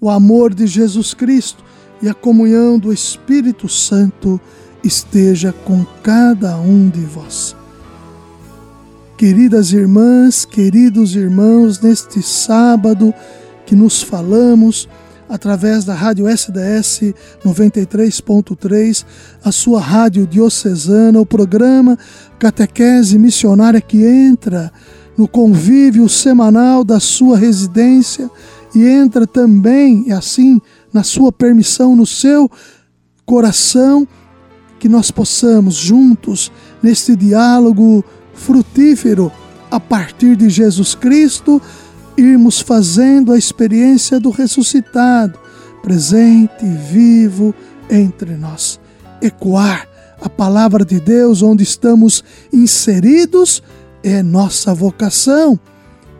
o amor de Jesus Cristo e a comunhão do Espírito Santo esteja com cada um de vós. Queridas irmãs, queridos irmãos, neste sábado que nos falamos através da Rádio SDS 93.3, a sua rádio diocesana, o programa Catequese Missionária que entra no convívio semanal da sua residência e entra também, assim, na sua permissão, no seu coração, que nós possamos juntos, neste diálogo frutífero, a partir de Jesus Cristo, irmos fazendo a experiência do ressuscitado, presente e vivo entre nós. Ecoar a palavra de Deus onde estamos inseridos é nossa vocação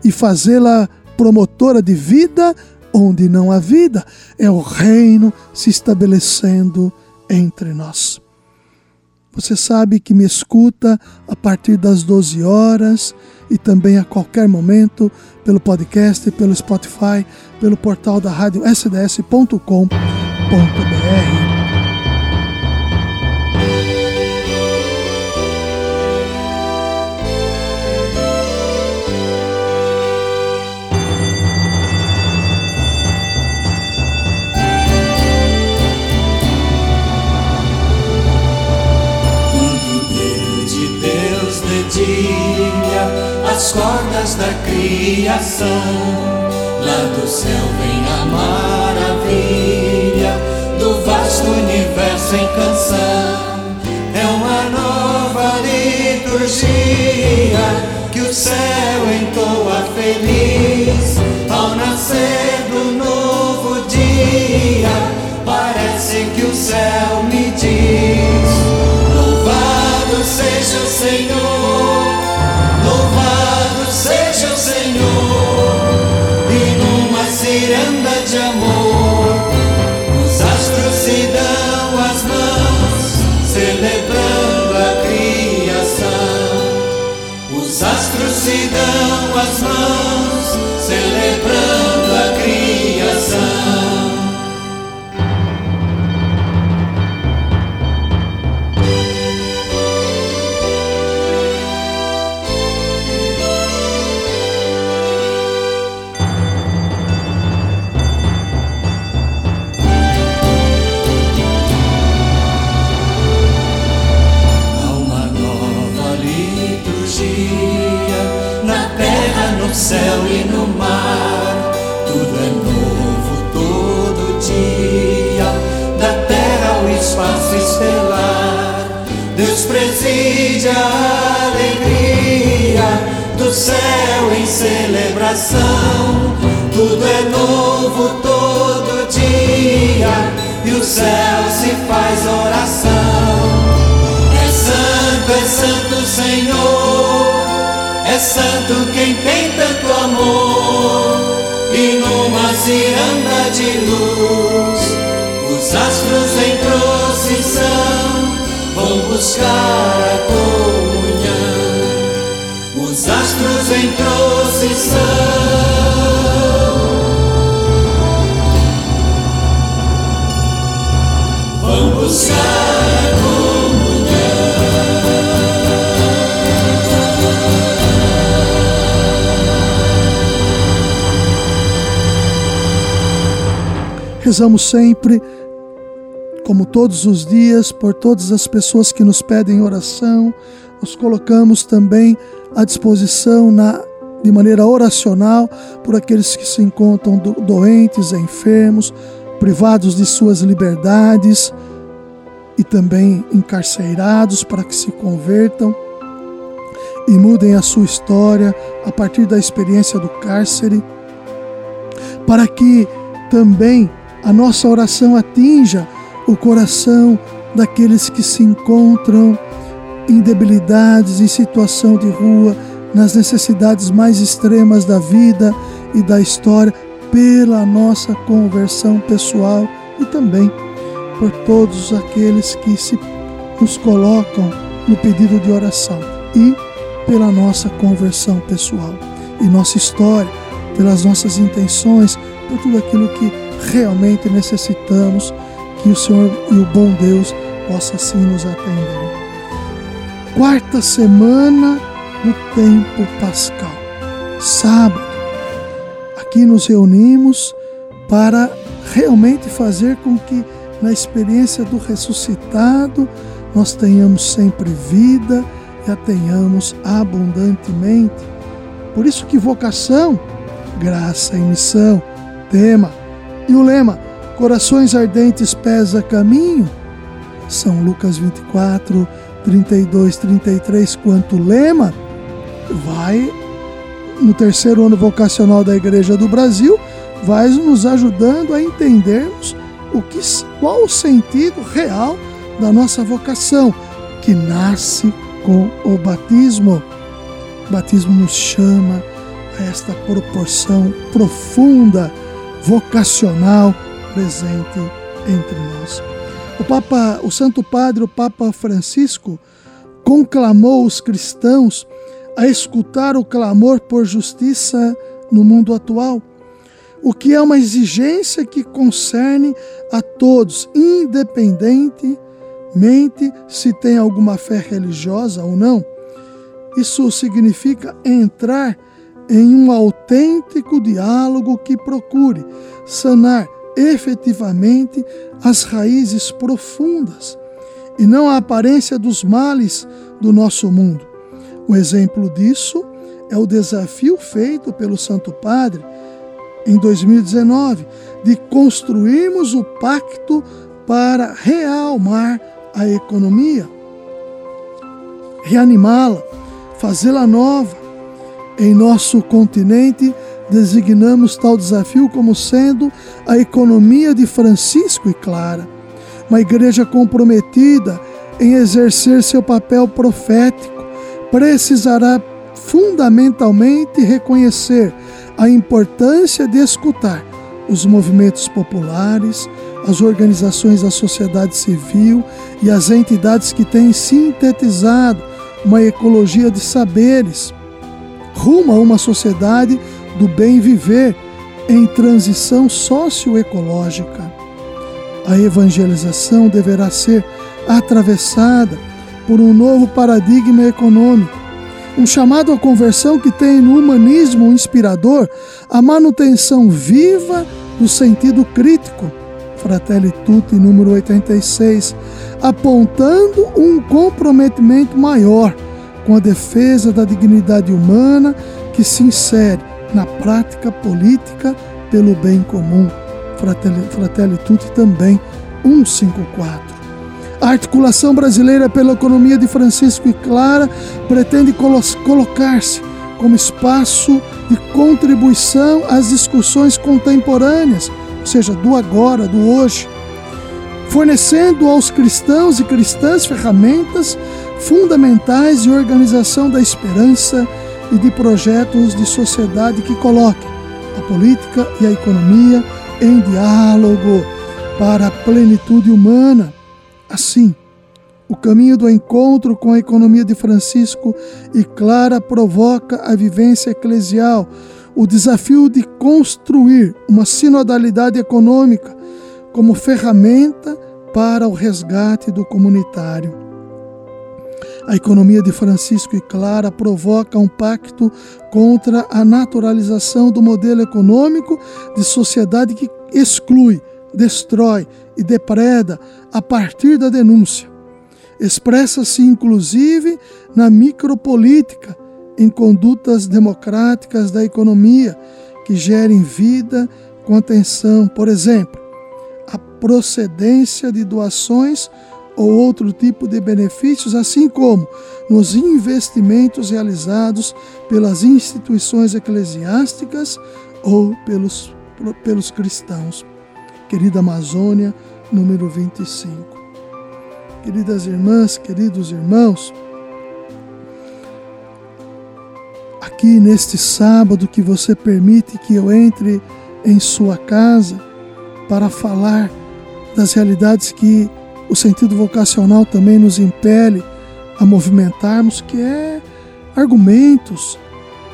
e fazê-la promotora de vida onde não há vida. É o reino se estabelecendo entre nós. Você sabe que me escuta a partir das 12 horas e também a qualquer momento pelo podcast, pelo Spotify, pelo portal da rádio sds.com.br. as cordas da criação. Lá do céu vem a maravilha do vasto universo em canção. É uma nova liturgia que o céu entoa feliz ao nascer do novo dia. Parece que o céu me diz: se dão as mãos, céu e no mar, tudo é novo todo dia, da terra ao espaço estelar. Deus preside a alegria do céu em celebração, tudo é novo todo dia, e o céu se faz oração. É santo, é santo Senhor. É santo quem tem tanto ciranda de luz os astros em procissão vão buscar a comunhão. Rezamos sempre, como todos os dias, por todas as pessoas que nos pedem oração, nos colocamos também à disposição na, de maneira oracional por aqueles que se encontram doentes, enfermos, privados de suas liberdades e também encarcerados para que se convertam e mudem a sua história a partir da experiência do cárcere, para que também a nossa oração atinja o coração daqueles que se encontram em debilidades, em situação de rua, nas necessidades mais extremas da vida e da história, pela nossa conversão pessoal e também por todos aqueles que se nos colocam no pedido de oração e pela nossa conversão pessoal e nossa história, pelas nossas intenções, por tudo aquilo que realmente necessitamos que o Senhor e o bom Deus possa assim nos atender. Quarta semana do tempo pascal, sábado. Aqui nos reunimos para realmente fazer com que na experiência do ressuscitado nós tenhamos sempre vida e a tenhamos abundantemente. Por isso que vocação, graça e missão, tema e o lema Corações ardentes pesa caminho. São Lucas 24, 32, 33, quanto lema, vai no terceiro ano vocacional da Igreja do Brasil, vai nos ajudando a entendermos o que, qual o sentido real da nossa vocação, que nasce com o batismo. O batismo nos chama a esta proporção profunda, vocacional, presente entre nós. O Papa, o Santo Padre, o Papa Francisco, conclamou os cristãos a escutar o clamor por justiça no mundo atual, o que é uma exigência que concerne a todos, independentemente se tem alguma fé religiosa ou não. Isso significa entrar em um autêntico diálogo que procure sanar efetivamente as raízes profundas e não a aparência dos males do nosso mundo. Um exemplo disso é o desafio feito pelo Santo Padre em 2019 de construirmos o pacto para realmar a economia, reanimá-la, fazê-la nova. Em nosso continente, designamos tal desafio como sendo a economia de Francisco e Clara, uma igreja comprometida em exercer seu papel profético, precisará fundamentalmente reconhecer a importância de escutar os movimentos populares, as organizações da sociedade civil e as entidades que têm sintetizado uma ecologia de saberes rumo a uma sociedade do bem viver em transição socioecológica. A evangelização deverá ser atravessada por um novo paradigma econômico, um chamado à conversão que tem no humanismo inspirador a manutenção viva do sentido crítico, Fratelli Tutti, número 86, apontando um comprometimento maior com a defesa da dignidade humana que se insere na prática política pelo bem comum. Fratelli, Fratelli Tutti também 154. A articulação brasileira pela economia de Francisco e Clara pretende colocar-se como espaço de contribuição às discussões contemporâneas, ou seja, do agora, do hoje, fornecendo aos cristãos e cristãs ferramentas fundamentais de organização da esperança e de projetos de sociedade que coloquem a política e a economia em diálogo para a plenitude humana. Assim, o caminho do encontro com a economia de Francisco e Clara provoca a vivência eclesial, o desafio de construir uma sinodalidade econômica como ferramenta para o resgate do comunitário. A economia de Francisco e Clara provoca um pacto contra a naturalização do modelo econômico de sociedade que exclui, destrói e depreda a partir da denúncia. Expressa-se inclusive na micropolítica, em condutas democráticas da economia que gerem vida com atenção, por exemplo, a procedência de doações ou outro tipo de benefícios, assim como nos investimentos realizados pelas instituições eclesiásticas ou pelos, pelos cristãos. querida Amazônia, número 25. Queridas irmãs, queridos irmãos, aqui neste sábado que você permite que eu entre em sua casa para falar das realidades que o sentido vocacional também nos impele a movimentarmos, que é argumentos,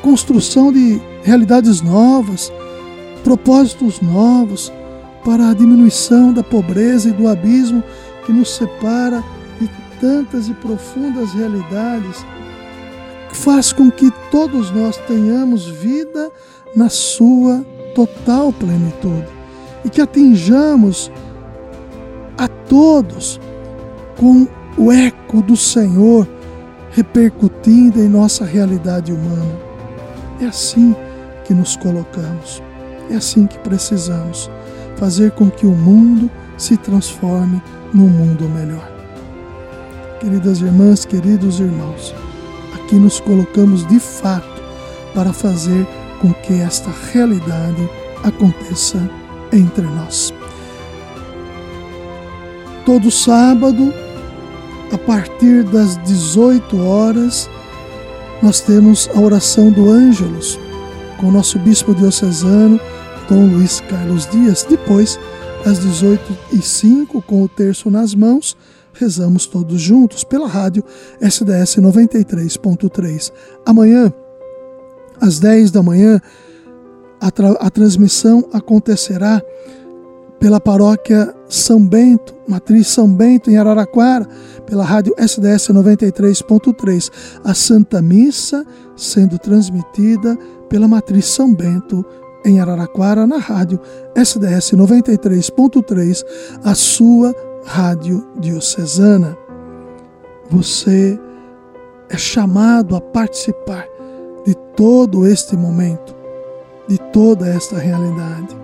construção de realidades novas, propósitos novos para a diminuição da pobreza e do abismo que nos separa de tantas e profundas realidades, faz com que todos nós tenhamos vida na sua total plenitude e que atinjamos a todos com o eco do Senhor repercutindo em nossa realidade humana. É assim que nos colocamos, é assim que precisamos fazer com que o mundo se transforme num mundo melhor. Queridas irmãs, queridos irmãos, aqui nos colocamos de fato para fazer com que esta realidade aconteça entre nós. Todo sábado, a partir das 18 horas, nós temos a oração do Ângelos com o nosso bispo diocesano, Dom Luiz Carlos Dias. Depois, às 18h05, com o terço nas mãos, rezamos todos juntos pela rádio SDS 93.3. Amanhã, às 10 da manhã, a, tra a transmissão acontecerá pela paróquia São Bento, Matriz São Bento, em Araraquara, pela rádio SDS 93.3. A Santa Missa sendo transmitida pela Matriz São Bento, em Araraquara, na rádio SDS 93.3, a sua rádio diocesana. Você é chamado a participar de todo este momento, de toda esta realidade.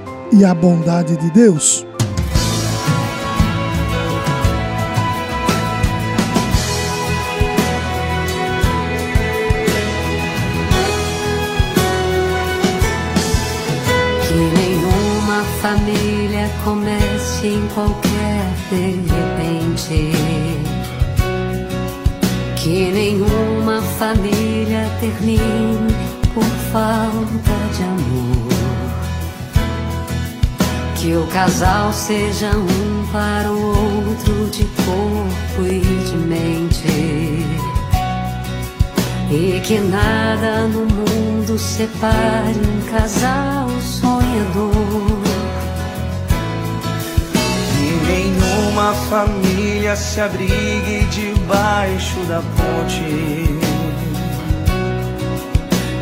e a bondade de Deus. família comece em qualquer de repente. Que nenhuma família termine por falta de amor. Que o casal seja um para o outro de corpo e de mente. E que nada no mundo separe um casal sonhador nenhuma família se abrigue debaixo da ponte.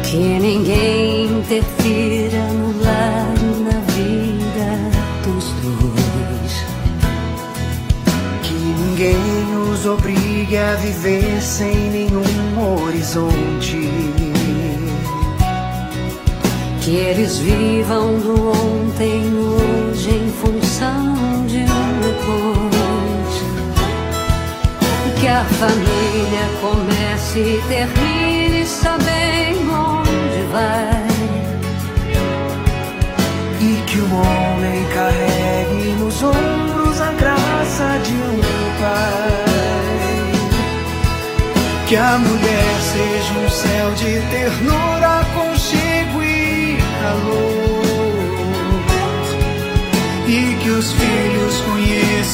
Que ninguém interfira no lar obrigue a viver sem nenhum horizonte. Que eles vivam do ontem hoje em função de um depois. Que a família comece e termine sabendo onde vai. E que o homem carregue nos ombros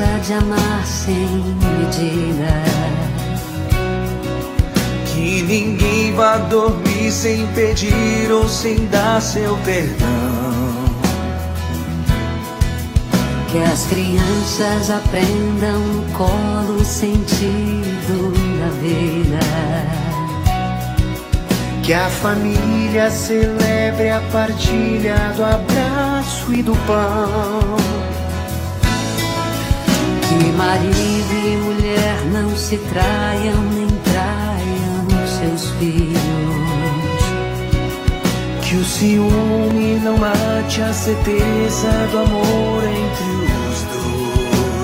a sem medida. Que ninguém vá dormir sem pedir ou sem dar seu perdão. Que as crianças aprendam no colo o sentido da vida. Que a família celebre a partilha do abraço e do pão. Que marido e mulher não se traiam nem traiam seus filhos. Que o ciúme não mate a certeza do amor entre os dois.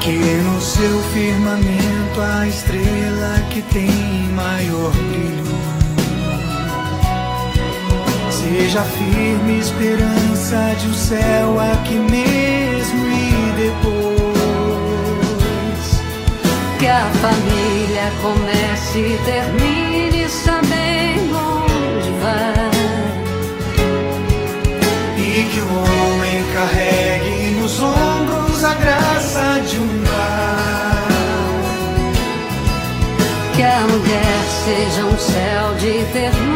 Que no seu firmamento a estrela que tem maior brilho seja firme esperança de um céu aqui mesmo Que a família comece e termine sabendo onde vai. E que o homem carregue nos ombros a graça de um lar. Que a mulher seja um céu de ternura,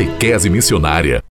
Catequese Missionária.